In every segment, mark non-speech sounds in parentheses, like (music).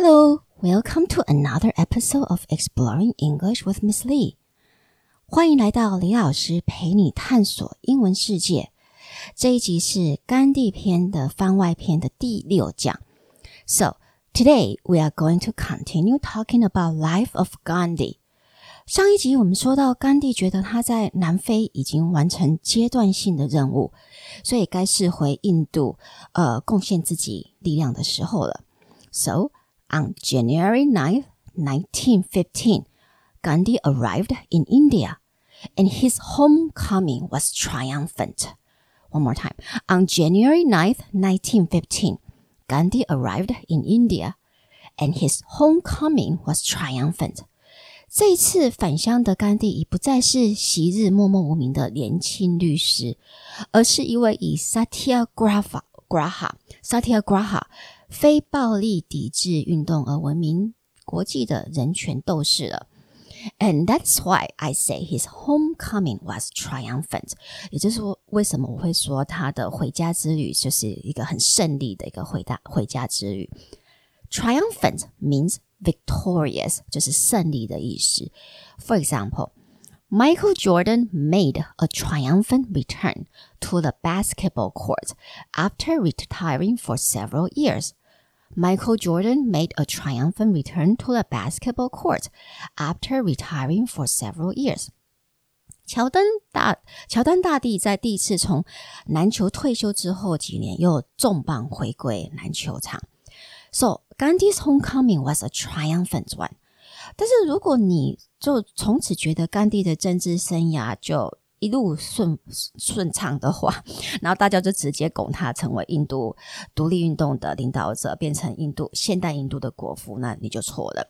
Hello, welcome to another episode of Exploring English with Miss Lee. 欢迎来到李老师陪你探索英文世界。这一集是甘地篇的番外篇的第六讲。So today we are going to continue talking about life of Gandhi. 上一集我们说到，甘地觉得他在南非已经完成阶段性的任务，所以该是回印度，呃，贡献自己力量的时候了。So on January 9th, 1915, Gandhi arrived in India, and his homecoming was triumphant. One more time. On January 9th, 1915, Gandhi arrived in India, and his homecoming was triumphant. 这一次返乡的甘地已不再是昔日默默无名的年轻律师，而是一位以 Satyagraha Graha Satyagraha 非暴力抵制运动而闻名国际的人权斗士了。And that's why I say his homecoming was triumphant。也就是说，为什么我会说他的回家之旅就是一个很胜利的一个回大回家之旅？Triumphant means victorious，就是胜利的意思。For example, Michael Jordan made a triumphant return to the basketball court after retiring for several years. Michael Jordan made a triumphant return to the basketball court after retiring for several years. 乔丹大乔丹大帝在第一次从篮球退休之后几年，又重磅回归篮球场。So Gandhi's homecoming was a triumphant one. 但是如果你就从此觉得甘地的政治生涯就 一路顺顺畅的话，然后大家就直接拱他成为印度独立运动的领导者，变成印度现代印度的国父，那你就错了。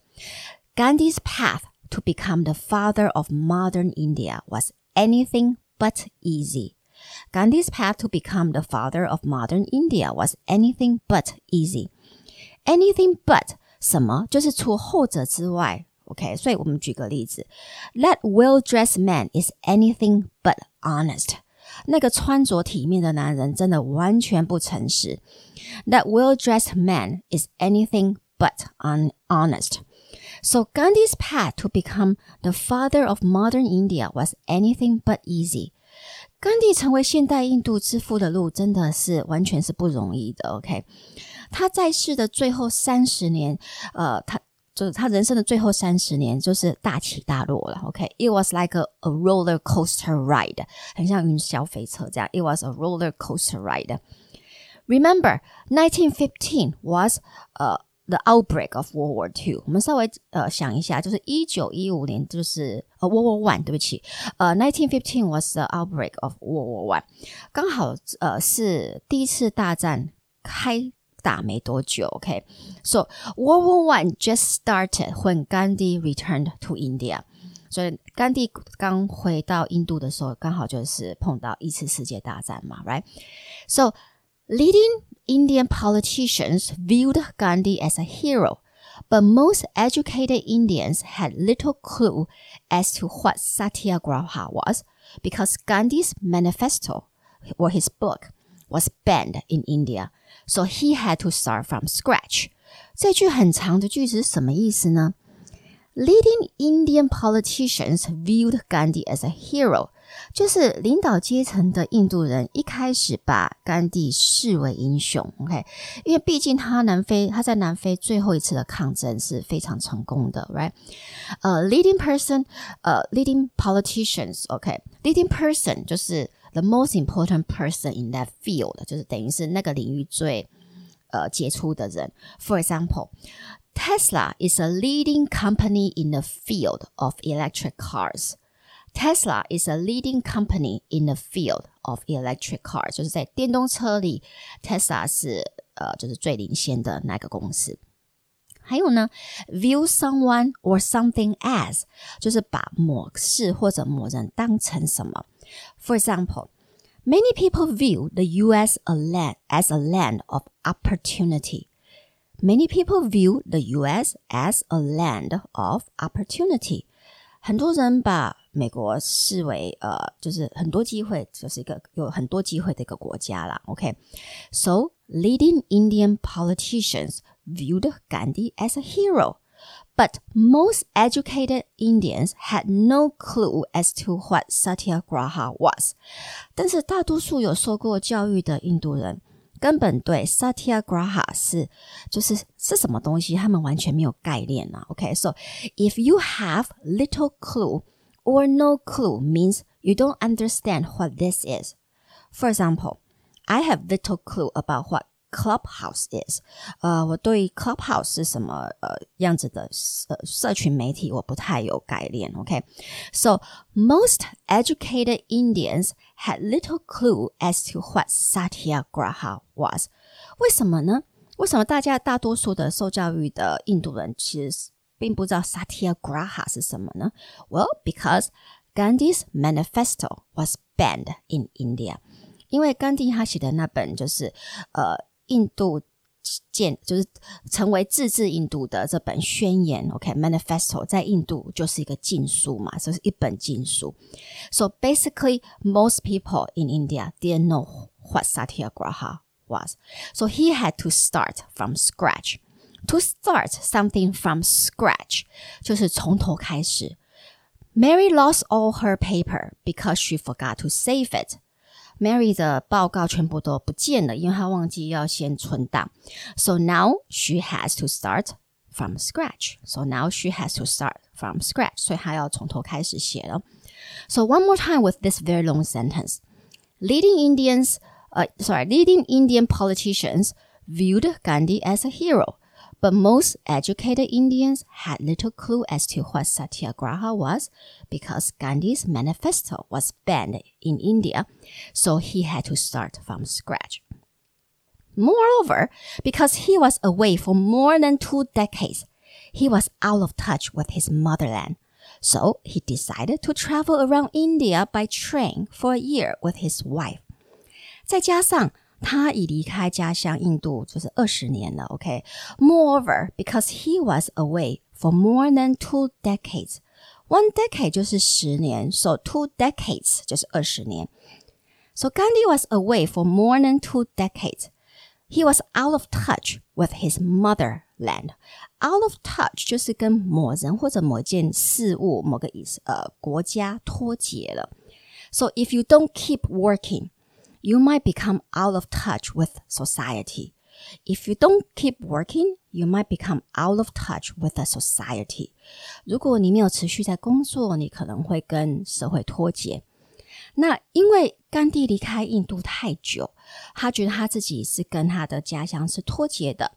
Gandhi's path to become the father of modern India was anything but easy. Gandhi's path to become the father of modern India was anything but easy. Anything but 什么就是除后者之外 ，OK？所以我们举个例子，That well-dressed man is anything but honest。那个穿着体面的男人真的完全不诚实。That well-dressed man is anything but honest. So Gandhi's path to become the father of modern India was anything but easy. 甘地成为现代印度之父的路真的是完全是不容易的。OK，他在世的最后三十年，呃，他 就是他人生的最后三十年，就是大起大落了。OK，it、okay? was like a, a roller coaster ride，很像云霄飞车这样。It was a roller coaster ride. Remember, 1915 was 呃、uh, the outbreak of World War Two。我们稍微呃想一下，就是一九一五年，就是呃 World War One，对不起，呃1915 was the outbreak of World War One，刚好呃是第一次大战开 打没多久，OK，so World War One just started when Gandhi returned to India。所以甘地刚回到印度的时候，刚好就是碰到一次世界大战嘛，right？So leading Indian politicians viewed Gandhi as a hero, but most educated Indians had little clue as to what satyagraha was because Gandhi's manifesto or his book was banned in India so he had to start from scratch. 这句很长的句子是什么意思呢？Leading Indian politicians viewed Gandhi as a hero，就是领导阶层的印度人一开始把甘地视为英雄。OK，因为毕竟他南非他在南非最后一次的抗争是非常成功的，right？呃、uh,，leading person，呃、uh,，leading politicians，OK，leading、okay? person 就是。 the most important person in that field，就是等于是那个领域最呃杰出的人。For example, Tesla is a leading company in the field of electric cars. Tesla is a leading company in the field of electric cars，就是在电动车里，Tesla 是呃就是最领先的那个公司。还有呢，view someone or something as，就是把某事或者某人当成什么。 For example, many people view the U.S. A land, as a land of opportunity. Many people view the U.S. as a land of opportunity. 很多人把美国视为呃，就是很多机会，就是一个有很多机会的一个国家啦。OK，so、okay? leading Indian politicians viewed Gandhi as a hero. But most educated Indians had no clue as to what satyagraha was. 但是大多数有受过教育的印度人根本对 satyagraha 是就是是什么东西，他们完全没有概念啊。OK，so、okay? if you have little clue or no clue means you don't understand what this is. For example, I have little clue about what Clubhouse is，呃，我对 Clubhouse 是什么呃样子的呃社群媒体我不太有概念。OK，so、okay? most educated Indians had little clue as to what Satyagraha was。为什么呢？为什么大家大多数的受教育的印度人其实并不知道 Satyagraha 是什么呢？Well, because Gandhi's manifesto was banned in India。因为甘地他写的那本就是呃 印度建就是成为自治印度的这本宣言，OK，manifesto、okay, 在印度就是一个禁书嘛，这是一本禁书。So basically, most people in India didn't know what satyagraha was. So he had to start from scratch. To start something from scratch 就是从头开始。Mary lost all her paper because she forgot to save it. Mary 的报告全部都不见了，因为她忘记要先存档。So now she has to start from scratch. So now she has to start from scratch. 所以她要从头开始写了。So one more time with this very long sentence. Leading Indians, uh, sorry, leading Indian politicians viewed Gandhi as a hero. But most educated Indians had little clue as to what satyagraha was because Gandhi's manifesto was banned in India, so he had to start from scratch. Moreover, because he was away for more than two decades, he was out of touch with his motherland. So he decided to travel around India by train for a year with his wife. 再加上 他已离开家乡印度就是二十年了，OK。Moreover, because he was away for more than two decades, one decade 就是十年，so two decades 就是二十年。So Gandhi was away for more than two decades. He was out of touch with his motherland. Out of touch 就是跟某人或者某件事物、某个意思呃国家脱节了。So if you don't keep working you might become out of touch with society. If you don't keep working, you might become out of touch with the society. 如果你没有持续在工作，你可能会跟社会脱节。那因为甘地离开印度太久，他觉得他自己是跟他的家乡是脱节的，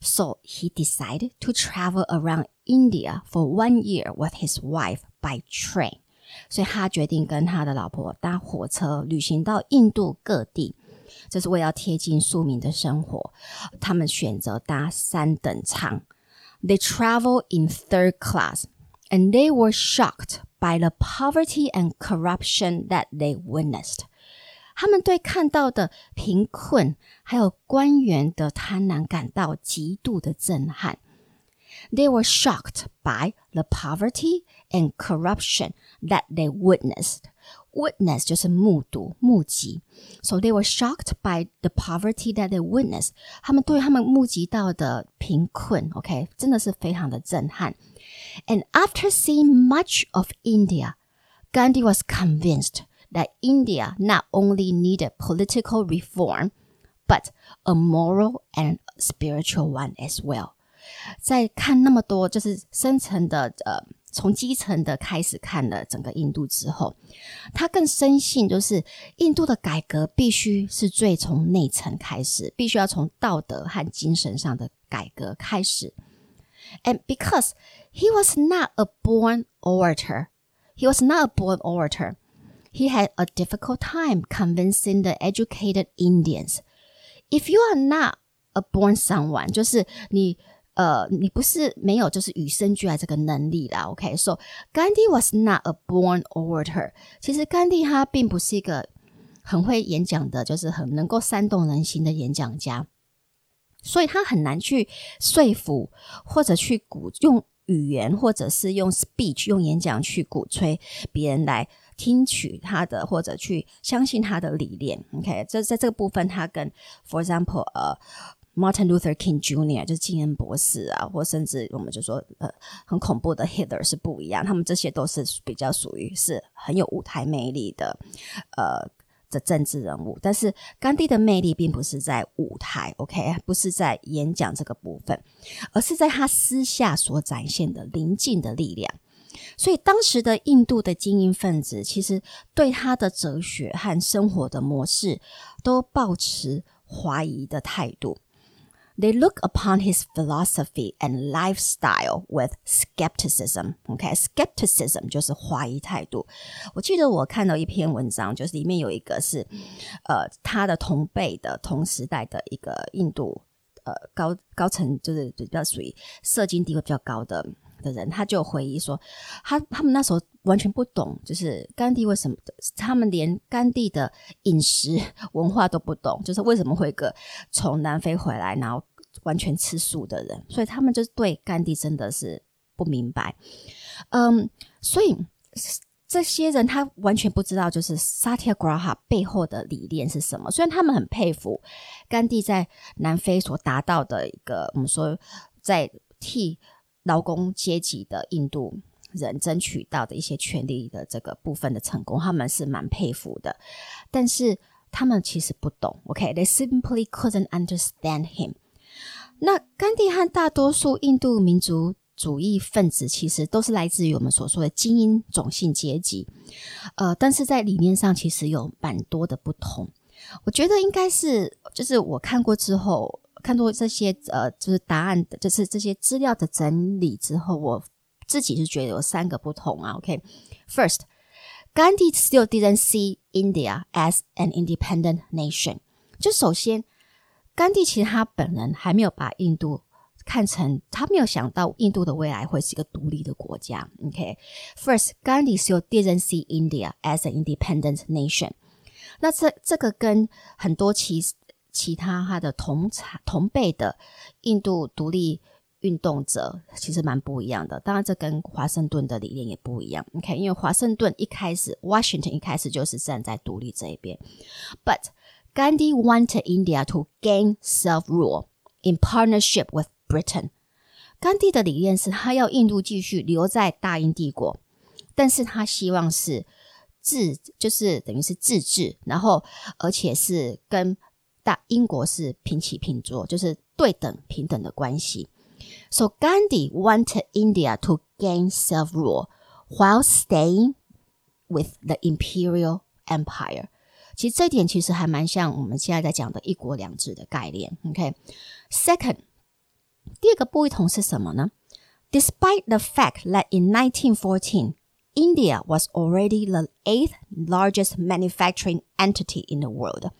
so he decided to travel around India for one year with his wife by train. 所以他决定跟他的老婆搭火车旅行到印度各地，这是为了贴近庶民的生活。他们选择搭三等舱，They travel in third class, and they were shocked by the poverty and corruption that they witnessed. 他们对看到的贫困还有官员的贪婪感到极度的震撼。They were shocked by the poverty and corruption that they witnessed. Witness 就是目睹、目击，so they were shocked by the poverty that they witnessed。他们对他们目击到的贫困，OK，真的是非常的震撼。And after seeing much of India, Gandhi was convinced that India not only needed political reform, but a moral and spiritual one as well. 在看那么多就是深层的呃，从基层的开始看了整个印度之后，他更深信就是印度的改革必须是最从内层开始，必须要从道德和精神上的改革开始。And because he was not a born orator, he was not a born orator. He had a difficult time convincing the educated Indians. If you are not a born someone，就是你 呃，你不是没有就是与生俱来这个能力啦。OK，so、Gandhi was not a born orator。其实甘地他并不是一个很会演讲的，就是很能够煽动人心的演讲家，所以他很难去说服或者去鼓用语言或者是用 speech 用演讲去鼓吹别人来听取他的或者去相信他的理念。OK，这在这个部分，他跟 for example 呃。Martin Luther King Jr. 就是金恩博士啊，或甚至我们就说呃很恐怖的 Hitler 是不一样，他们这些都是比较属于是很有舞台魅力的呃的政治人物。但是甘地的魅力并不是在舞台，OK，不是在演讲这个部分，而是在他私下所展现的临近的力量。所以当时的印度的精英分子其实对他的哲学和生活的模式都抱持怀疑的态度。They look upon his philosophy and lifestyle with skepticism. OK, skepticism 就是怀疑态度。我记得我看到一篇文章，就是里面有一个是，呃，他的同辈的同时代的一个印度呃高高层，就是比较属于社经地位比较高的的人，他就回忆说，他他们那时候完全不懂，就是甘地为什么，他们连甘地的饮食 (laughs) 文化都不懂，就是为什么会个从南非回来，然后完全吃素的人，所以他们就是对甘地真的是不明白。嗯，所以这些人他完全不知道，就是 Satyagraha 背后的理念是什么。虽然他们很佩服甘地在南非所达到的一个，我们说在替劳工阶级的印度人争取到的一些权利的这个部分的成功，他们是蛮佩服的。但是他们其实不懂，OK？They simply couldn't understand him。那甘地和大多数印度民族主义分子其实都是来自于我们所说的精英种姓阶级，呃，但是在理念上其实有蛮多的不同。我觉得应该是，就是我看过之后，看过这些呃，就是答案，就是这些资料的整理之后，我自己是觉得有三个不同啊。OK，First，Gandhi still didn't see India as an independent nation。就首先。甘地其实他本人还没有把印度看成，他没有想到印度的未来会是一个独立的国家。OK，First，Gandhi still didn't see India as an independent nation。那这这个跟很多其其他他的同产同辈的印度独立运动者其实蛮不一样的。当然，这跟华盛顿的理念也不一样。OK，因为华盛顿一开始，Washington 一开始就是站在独立这一边，But Gandhi wanted India to gain self-rule in partnership with Britain。甘地的理念是他要印度继续留在大英帝国，但是他希望是自，就是等于是自治，然后而且是跟大英国是平起平坐，就是对等平等的关系。So Gandhi wanted India to gain self-rule while staying with the imperial empire. 其实这一点其实还蛮像我们现在在讲的一国两制的概念。OK，second，、okay? 第二个不同是什么呢？Despite the fact that in 1914 India was already the eighth largest manufacturing entity in the world.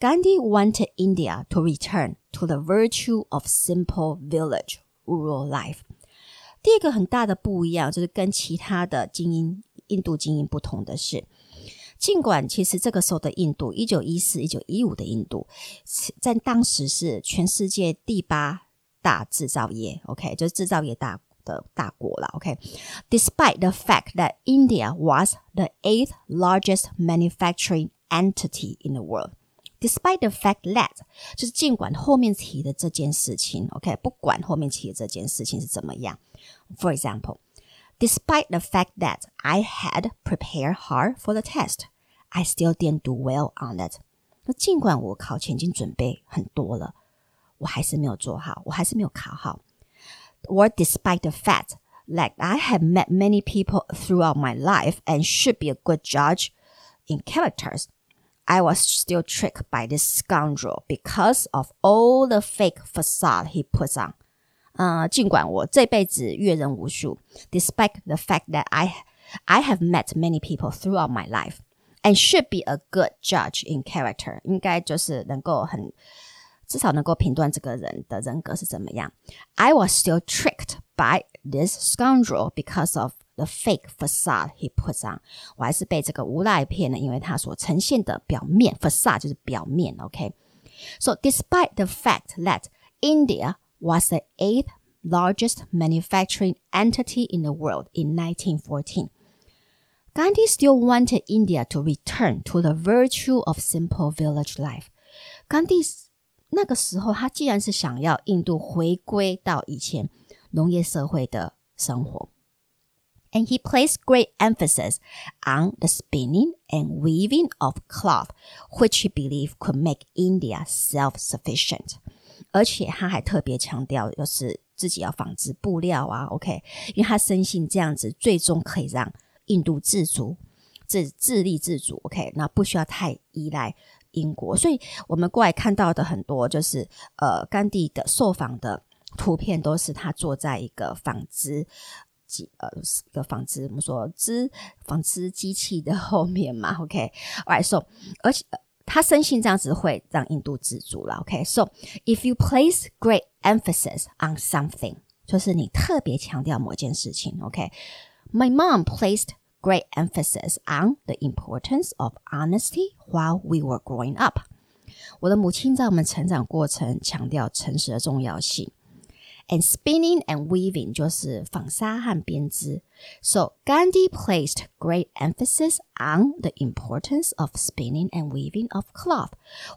Gandhi wanted India to return to the virtue of simple village rural life. 第二个很大的不一样，就是跟其他的精英印度精英不同的是，尽管其实这个时候的印度，一九一四、一九一五的印度，在当时是全世界第八大制造业，OK，就是制造业大的大国了，OK。Despite the fact that India was the eighth largest manufacturing entity in the world。 Despite the fact that，就是尽管后面提的这件事情，OK，不管后面提的这件事情是怎么样，For example。Despite the fact that I had prepared hard for the test, I still didn't do well on it. 那尽管我考前已经准备很多了，我还是没有做好，我还是没有考好。Or despite the fact that I had met many people throughout my life and should be a good judge in characters, I was still tricked by this scoundrel because of all the fake facade he puts on. 呃，尽管我这辈子阅人无数，despite the fact that I I have met many people throughout my life and should be a good judge in character，应该就是能够很至少能够评断这个人的人格是怎么样。I was still tricked by this scoundrel because of the fake facade he puts on。我还是被这个无赖骗了，因为他所呈现的表面 facade 就是表面。OK，so despite the fact that India was the eighth largest manufacturing entity in the world in 1914. Gandhi still wanted India to return to the virtue of simple village life. Gandhi 那个时候，他既然是想要印度回归到以前农业社会的生活。 and he placed great emphasis on the spinning and weaving of cloth, which he believed could make India self-sufficient. 而且他还特别强调，就是自己要纺织布料啊，OK，因为他深信这样子最终可以让印度自足、自自立自主，OK，那不需要太依赖英国。所以我们过来看到的很多就是呃甘地的受访的图片，都是他坐在一个纺织 机呃一个纺织我们说织纺织机器的后面嘛，OK。So，而且。他深信这样子会让印度自主了，OK？So if you place great emphasis on something，就是你特别强调某件事情，OK？My mom placed great emphasis on the importance of honesty while we were growing up。我的母亲在我们成长过程强调诚实的重要性。and spinning and weaving 就是纺纱和编织。So Gandhi placed great emphasis on the importance of spinning and weaving of cloth,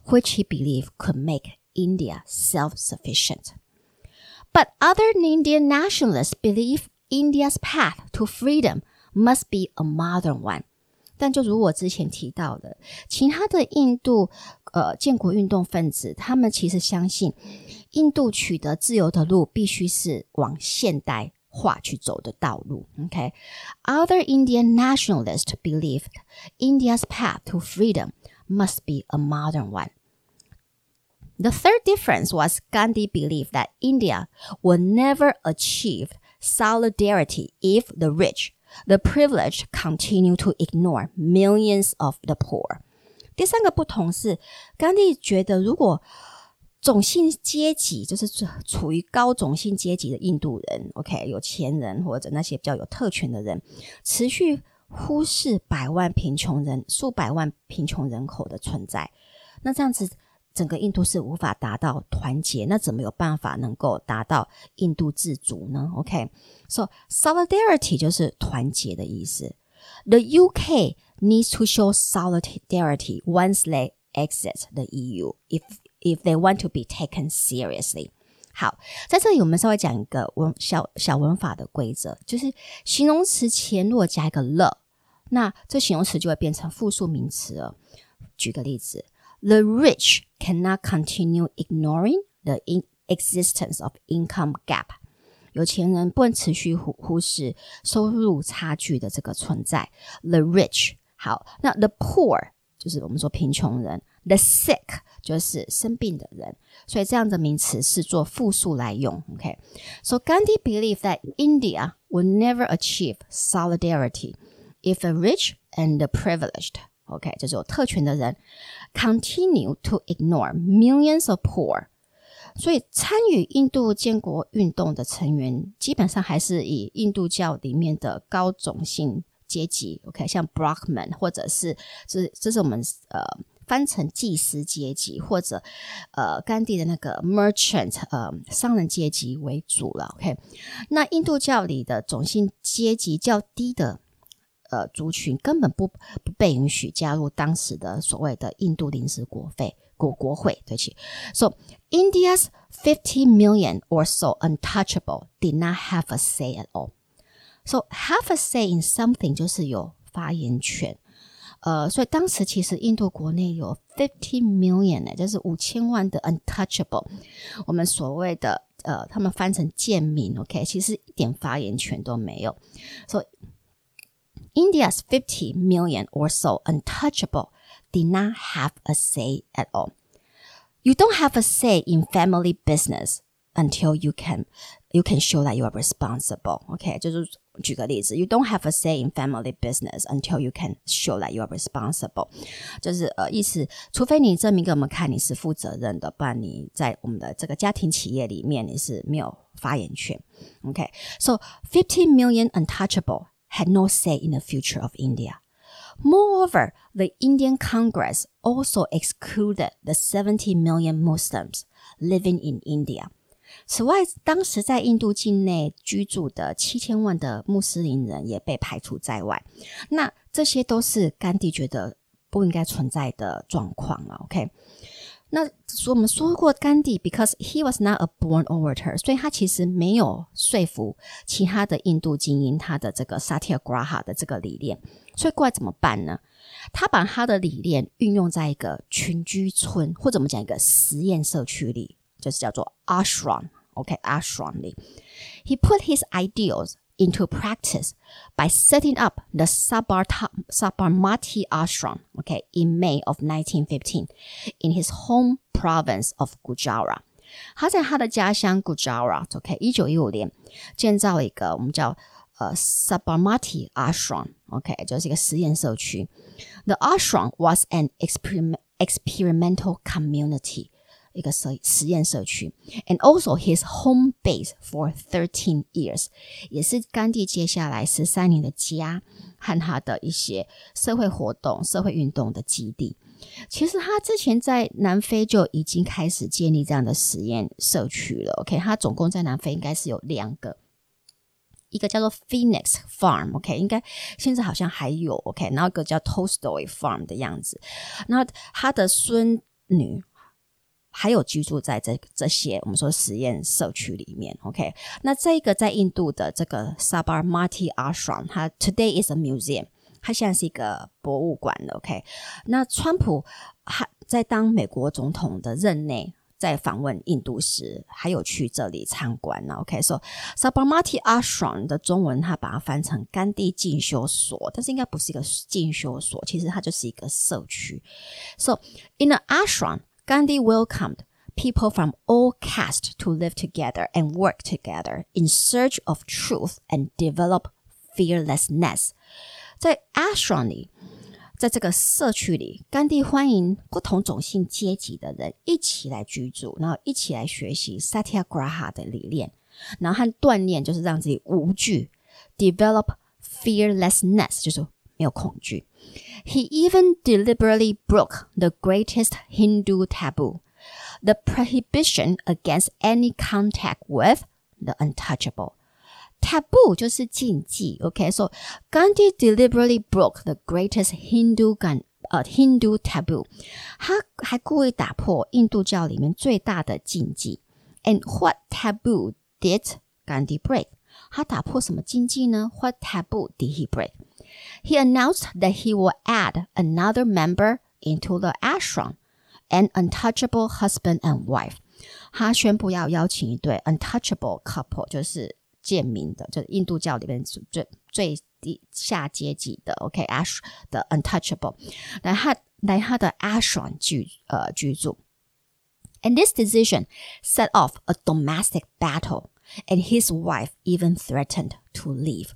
which he believed could make India self-sufficient. But other Indian nationalists believe India's path to freedom must be a modern one. 但就如我之前提到的，其他的印度呃建国运动分子，他们其实相信印度取得自由的路必须是往现代化去走的道路。OK，other、okay? Indian nationalists believed India's path to freedom must be a modern one. The third difference was Gandhi believed that India would never achieve solidarity if the rich the privilege continue to ignore millions of the poor。第三个不同是，甘地觉得如果种姓阶级就是处于高种姓阶级的印度人，OK，有钱人或者那些比较有特权的人，持续忽视百万贫穷人、数百万贫穷人口的存在，那这样子。整个印度是无法达到团结，那怎么有办法能够达到印度自主呢？OK，so solidarity 就是团结的意思。The UK needs to show solidarity once they exit the EU if if they want to be taken seriously。好，在这里我们稍微讲一个文小小文法的规则，就是形容词前如果加一个了，那这形容词就会变成复数名词了。举个例子。The rich cannot continue ignoring the existence of income gap。有钱人不能持续忽忽视收入差距的这个存在。The rich 好，那 the poor 就是我们说贫穷人，the sick 就是生病的人，所以这样的名词是做复数来用。OK，so Gandhi believed that India would never achieve solidarity if the rich and the privileged OK，就是有特权的人，continue to ignore millions of poor。所以参与印度建国运动的成员，基本上还是以印度教里面的高种姓阶级，OK，像 Brahman，或者是这这是我们呃翻成祭司阶级，或者呃甘地的那个 merchant，呃商人阶级为主了，OK。那印度教里的种姓阶级较低的。呃族群根本不不被允许加入当时的所谓的印度临时国会国国会，对不起。So India's fifty million or so untouchable did not have a say at all. So have a say in something 就是有发言权。呃，所以当时其实印度国内有 fifty million 呢，就是五千万的 untouchable，我们所谓的呃，他们翻成贱民，OK，其实一点发言权都没有。所以 India's 50 million or so untouchable did not have a say at all. You don't have a say in family business until you can you can show that you are responsible. OK，就是举个例子，You don't have a say in family business until you can show that you are responsible。就是呃，意思，除非你证明给我们看你是负责任的，不然你在我们的这个家庭企业里面你是没有发言权。OK，so fifty million untouchable had no say in the future of India. Moreover, the Indian Congress also excluded the 70 million Muslims living in India. 此外，当时在印度境内居住的七千万的穆斯林人也被排除在外。那这些都是甘地觉得不应该存在的状况了。OK， 那说我们说过甘地，because he was not a born orator，所以他其实没有说服其他的印度精英他的这个 satyagraha 的这个理念。所以过来怎么办呢？他把他的理念运用在一个群居村或者我们讲一个实验社区里，就是叫做 ashram，OK，ashram 里。He put his ideals into practice by setting up the Sabarmati Ashram, okay, in May of 1915 in his home province of Gujarat. 他在他的家乡 Gujarat，OK，一九一五年建造了一个我们叫呃 Sabarmati Ashram，OK，、okay, 就是一个实验社区。The ashram was an experiment experimental community 一个实实验社区，and also his home base for thirteen years，也是甘地接下来十三年的家和他的一些社会活动、社会运动的基地。其实他之前在南非就已经开始建立这样的实验社区了。OK，他总共在南非应该是有两个，一个叫做 Phoenix Farm，OK，应该现在好像还有 OK，然后一个叫 Tolstoy Farm 的样子。那他的孙女。还有居住在这这些我们说实验社区里面，OK？那这个在印度的这个 Sabarmati Ashram，它 Today is a museum，它现在是一个博物馆，OK？那川普还在当美国总统的任内，在访问印度时，还有去这里参观呢，OK？So Sabarmati Ashram 的中文，它把它翻成甘地进修所，但是应该不是一个进修所，其实它就是一个社区。So in the ashram Gandhi welcomed people from all castes to live together and work together in search of truth and develop fearlessness。在 ashram 里，在这个社区里，甘地欢迎不同种姓阶级的人一起来居住，然后一起来学习 satyagraha 的理念，然后和锻炼就是让自己无惧，develop fearlessness 就是没有恐惧。 he even deliberately broke the greatest Hindu taboo, the prohibition against any contact with the untouchable. Taboo 就是禁忌，OK？So Gandhi deliberately broke the greatest Hindu 感呃 Hindu taboo，他还故意打破印度教里面最大的禁忌。And what taboo did Gandhi break？他打破什么禁忌呢？What taboo did he break？he announced that he will add another member into the ashram, an untouchable husband and wife. 他宣布要邀请一对 untouchable couple，就是贱民的，就是印度教里面最最低下阶级的，OK，ash 的 untouchable，来他来他的 ashram 居呃居住。And this decision set off a domestic battle, and his wife even threatened to leave.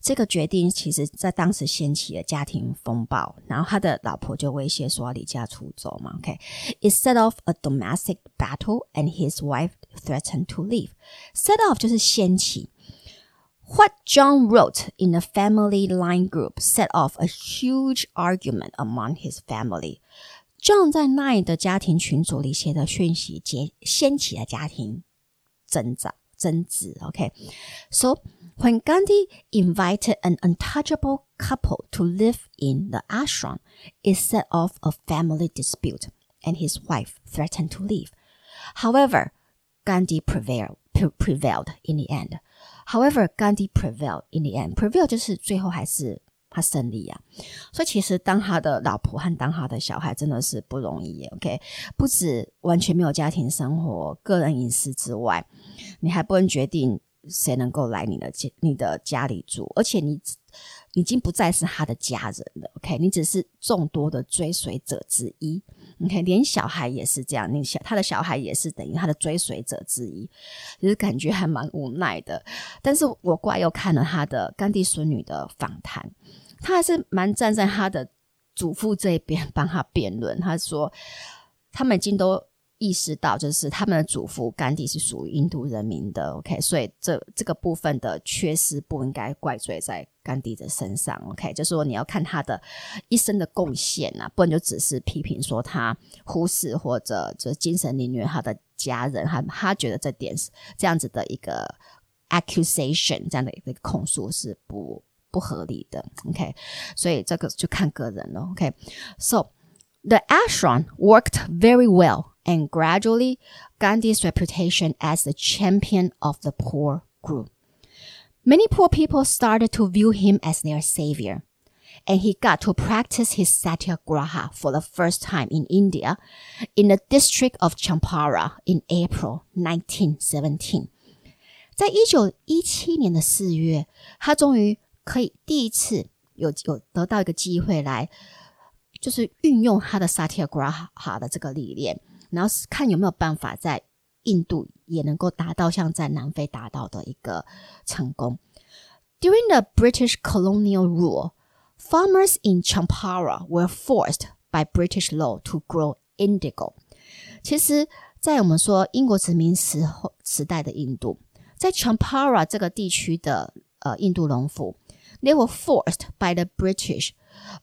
这个决定其实在当时掀起了家庭风暴，然后他的老婆就威胁说要离家出走嘛。OK，it set off a domestic battle and his wife threatened to leave. Set off 就是掀起。What John wrote in the family line group set off a huge argument among his family. John 在 Line 的家庭群组里写的讯息，接掀起了家庭争吵争执。OK，so、When Gandhi invited an untouchable couple to live in the ashram, it set off a family dispute, and his wife threatened to leave. However, Gandhi prevailed, prevailed in the end. However, Gandhi prevailed in the end. Prevail 就是最后还是他胜利啊。所以其实当他的老婆和当他的小孩真的是不容易耶。OK，不止完全没有家庭生活、个人隐私之外，你还不能决定 谁能够来你的家你的家里住？而且你已经不再是他的家人了，OK？你只是众多的追随者之一，OK？连小孩也是这样，你小他的小孩也是等于他的追随者之一，就是感觉还蛮无奈的。但是我过来又看了他的甘地孙女的访谈，他还是蛮站在他的祖父这一边帮他辩论。他说他们已经都。意识到，就是他们的祖父甘地是属于印度人民的，OK，所以这这个部分的缺失不应该怪罪在甘地的身上，OK，就是说你要看他的一生的贡献啊，不能就只是批评说他忽视或者就精神凌虐他的家人，他他觉得这点是这样子的一个 accusation，这样的一个控诉是不不合理的，OK，所以这个就看个人了，OK，so。The ashram worked very well, and gradually Gandhi's reputation as the champion of the poor grew. Many poor people started to view him as their savior, and he got to practice his satyagraha for the first time in India in the district of Champara in April 1917. 在一九一七年的四月，他终于可以第一次有有得到一个机会来，就是运用他的 satyagraha 的这个理念， 然后看有没有办法在印度也能够达到像在南非达到的一个成功。During the British colonial rule, farmers in Champara were forced by British law to grow indigo. 其实，在我们说英国殖民时候时代的印度。在 Champara 这个地区的呃印度农夫，they were forced by the British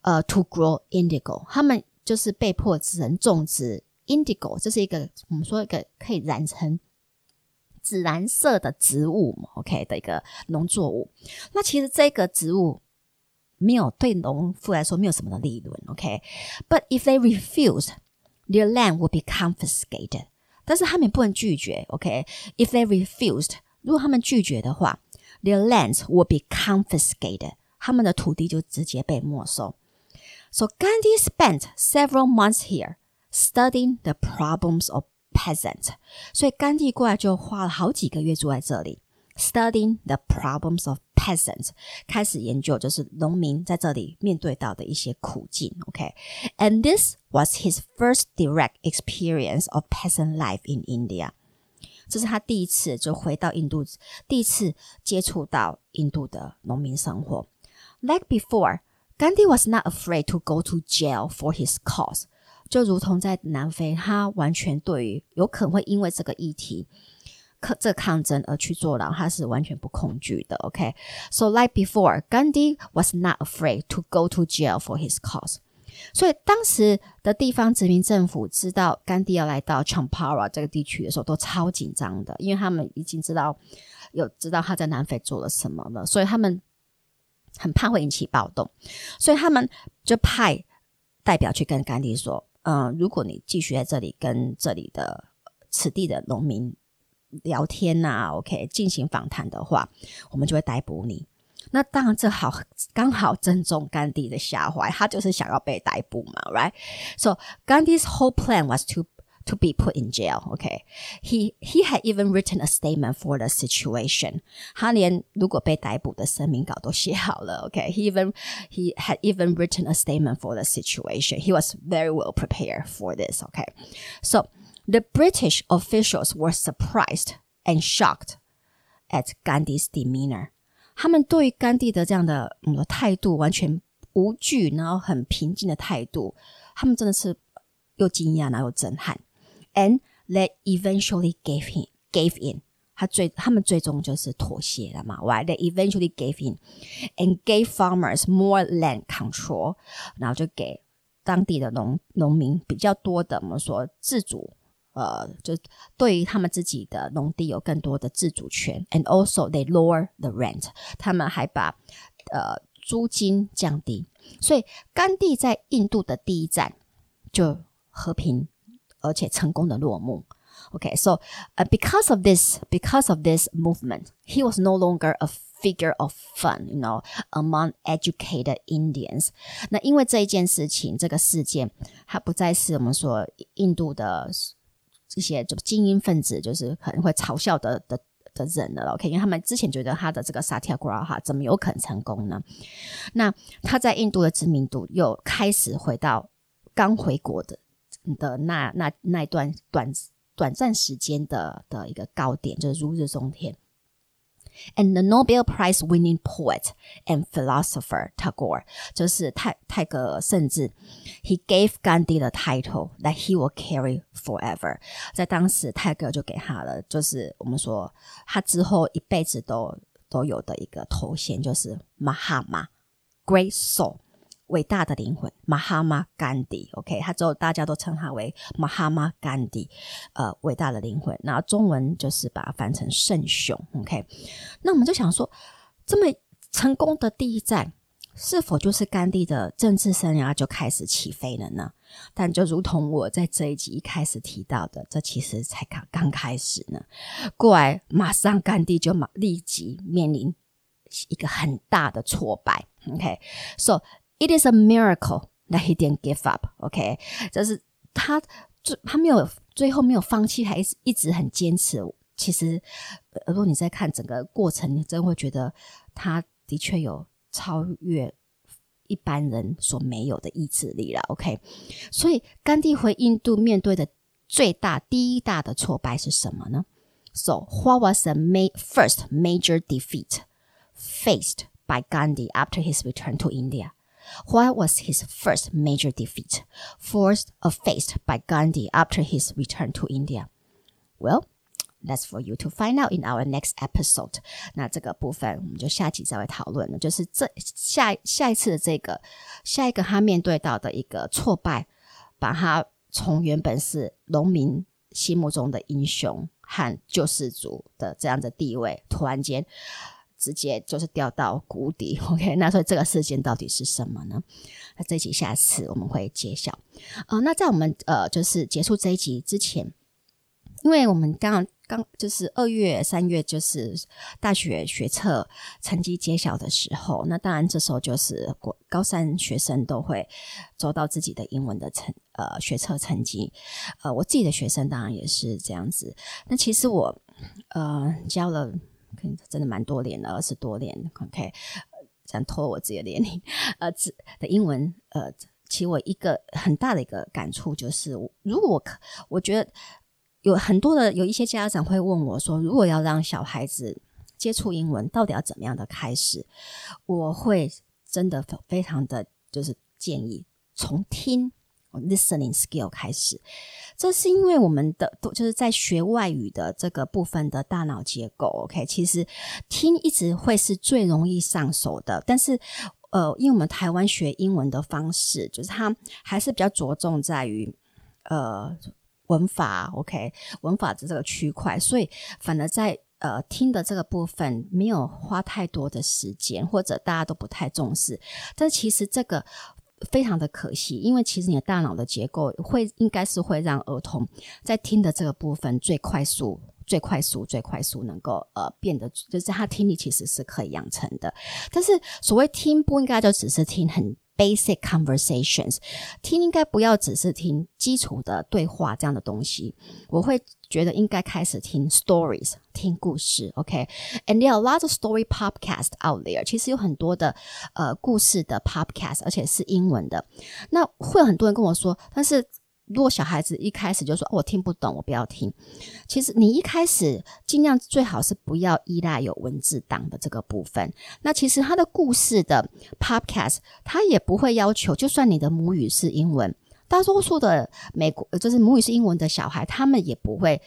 呃 to grow indigo，他们就是被迫只能种植 indigo，这是一个我们说一个可以染成紫蓝色的植物，OK 的一个农作物。那其实这个植物没有对农夫来说没有什么的利润，OK，but if they refuse, their land would be confiscated。但是他们不能拒绝，OK，if they refused。如果他们拒绝的话，their lands will be confiscated，他们的土地就直接被没收。So Gandhi spent several months here studying the problems of peasants。所以甘地过来就花了好几个月住在这里，studying the problems of peasants，开始研究就是农民在这里面对到的一些苦境。OK，and、okay? this was his first direct experience of peasant life in India。这是他第一次就回到印度，第一次接触到印度的农民生活。Like before, Gandhi was not afraid to go to jail for his cause。 就如同在南非，他完全对于有可能会因为这个议题、抗这抗争而去坐牢，他是完全不恐惧的。OK，so、like before, Gandhi was not afraid to go to jail for his cause。所以当时的地方殖民政府知道甘地要来到 Champara 这个地区的时候，都超紧张的，因为他们已经知道有知道他在南非做了什么了，所以他们很怕会引起暴动，所以他们就派代表去跟甘地说：“嗯，如果你继续在这里跟这里的此地的农民聊天呐，OK，进行访谈的话，我们就会逮捕你。”那当然，这好刚好正中甘地的下怀，他就是想要被逮捕嘛，right？So Gandhi's whole plan was to to be put in jail. Okay, he he had even written a statement for the situation. 他连如果被逮捕的声明稿都写好了。Okay, he even he had even written a statement for the situation. He was very well prepared for this. Okay, so the British officials were surprised and shocked at Gandhi's demeanor. 他们对甘地的这样的嗯态度完全无惧，然后很平静的态度，他们真的是又惊讶然后又震撼。 And they eventually gave him gave in，他最他们最终就是妥协了嘛？Why they eventually gave in and gave farmers more land control，然后就给当地的农农民比较多的我们说自主。呃，就对于他们自己的农地有更多的自主权，and also they lower the rent，他们还把呃租金降低，所以甘地在印度的第一站就和平而且成功的落幕。Okay, so uh, because of this, because of this movement, he was no longer a figure of fun, you know, among educated Indians. 那因为这一件事情，这个事件，它不再是我们说印度的一些就精英分子，就是可能会嘲笑的的的人了。OK，因为他们之前觉得他的这个 Satyagraha 怎么有可能成功呢？那他在印度的知名度又开始回到刚回国的的那那那一段短短暂时间的的一个高点，就是如日中天。and the Nobel Prize winning poet and philosopher Tagore，就是泰泰戈尔，甚至 he gave Gandhi the title that he will carry forever。在当时，泰戈尔就给他了，就是我们说他之后一辈子都都有的一个头衔，就是 Mahama，Great Soul。伟大的灵魂 mahomedy ok 他之后大家都称他为 mahomedy 呃，伟大的灵魂。然后中文就是把它翻成圣雄，OK。那我们就想说，这么成功的第一站，是否就是甘地的政治生涯就开始起飞了呢？但就如同我在这一集一开始提到的，这其实才刚刚开始呢。过来，马上甘地就马立即面临一个很大的挫败。OK，so it is a miracle that he didn't give up。OK，就是他最他没有最后没有放弃，还是一直很坚持。其实，如果你在看整个过程，你真会觉得他的确有。超越一般人所没有的意志力了，OK？所以甘地回印度面对的最大第一大的挫败是什么呢？So what was the ma first major defeat faced by Gandhi after his return to India? What was his first major defeat forced or faced by Gandhi after his return to India? Well, That's for you to find out in our next episode。那这个部分我们就下集再会讨论了。就是这下下一次的这个下一个他面对到的一个挫败，把他从原本是农民心目中的英雄和救世主的这样的地位，突然间直接就是掉到谷底。(laughs) OK，那所以这个事件到底是什么呢？那这一集下次我们会揭晓。呃，那在我们呃就是结束这一集之前，因为我们刚刚。就是二月、三月，就是大学学测成绩揭晓的时候。那当然，这时候就是国高三学生都会走到自己的英文的成呃学测成绩。呃，我自己的学生当然也是这样子。那其实我呃教了，真的蛮多年了，二十多年。OK，想透我自己的年龄，呃，的英文呃，其我一个很大的一个感触就是，如果可，我觉得。有很多的有一些家长会问我说：“如果要让小孩子接触英文，到底要怎么样的开始？”我会真的非常的就是建议从听 listening skill 开始。这是因为我们的就是在学外语的这个部分的大脑结构，OK，其实听一直会是最容易上手的。但是，呃，因为我们台湾学英文的方式，就是它还是比较着重在于呃。文法，OK，文法的这个区块，所以反而在呃听的这个部分没有花太多的时间，或者大家都不太重视。但其实这个非常的可惜，因为其实你的大脑的结构会应该是会让儿童在听的这个部分最快速、最快速、最快速能够呃变得，就是他听力其实是可以养成的。但是所谓听不应该就只是听很。Basic conversations，听应该不要只是听基础的对话这样的东西，我会觉得应该开始听 stories，听故事。OK，and there are lots of story podcast out there。其实有很多的呃故事的 podcast，而且是英文的。那会有很多人跟我说，但是。如果小孩子一开始就说“我听不懂，我不要听”，其实你一开始尽量最好是不要依赖有文字档的这个部分。那其实他的故事的 podcast，他也不会要求，就算你的母语是英文，大多数的美国就是母语是英文的小孩，他们也不会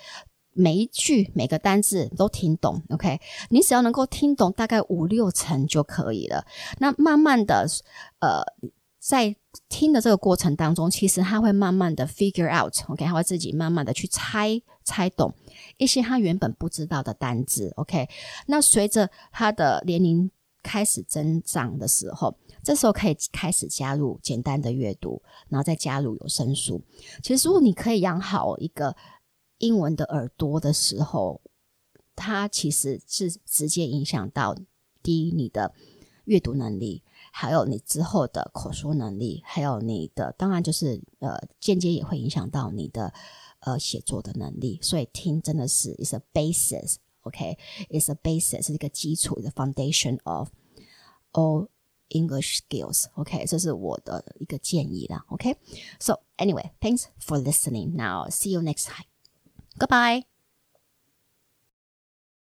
每一句每个单字都听懂。OK，你只要能够听懂大概五六成就可以了。那慢慢的，呃。在听的这个过程当中，其实他会慢慢的 figure out，OK，他会自己慢慢的去猜猜懂一些他原本不知道的单字，OK。那随着他的年龄开始增长的时候，这时候可以开始加入简单的阅读，然后再加入有声书。其实如果你可以养好一个英文的耳朵的时候，它其实是直接影响到第一你的阅读能力。还有你之后的口说能力，还有你的，当然就是呃，间接也会影响到你的呃写作的能力。所以听真的是 is a basis，OK，is a basis 是一个基础的 foundation of all English skills，OK，这是我的一个建议啦，OK。So anyway，thanks for listening. Now see you next time. Goodbye.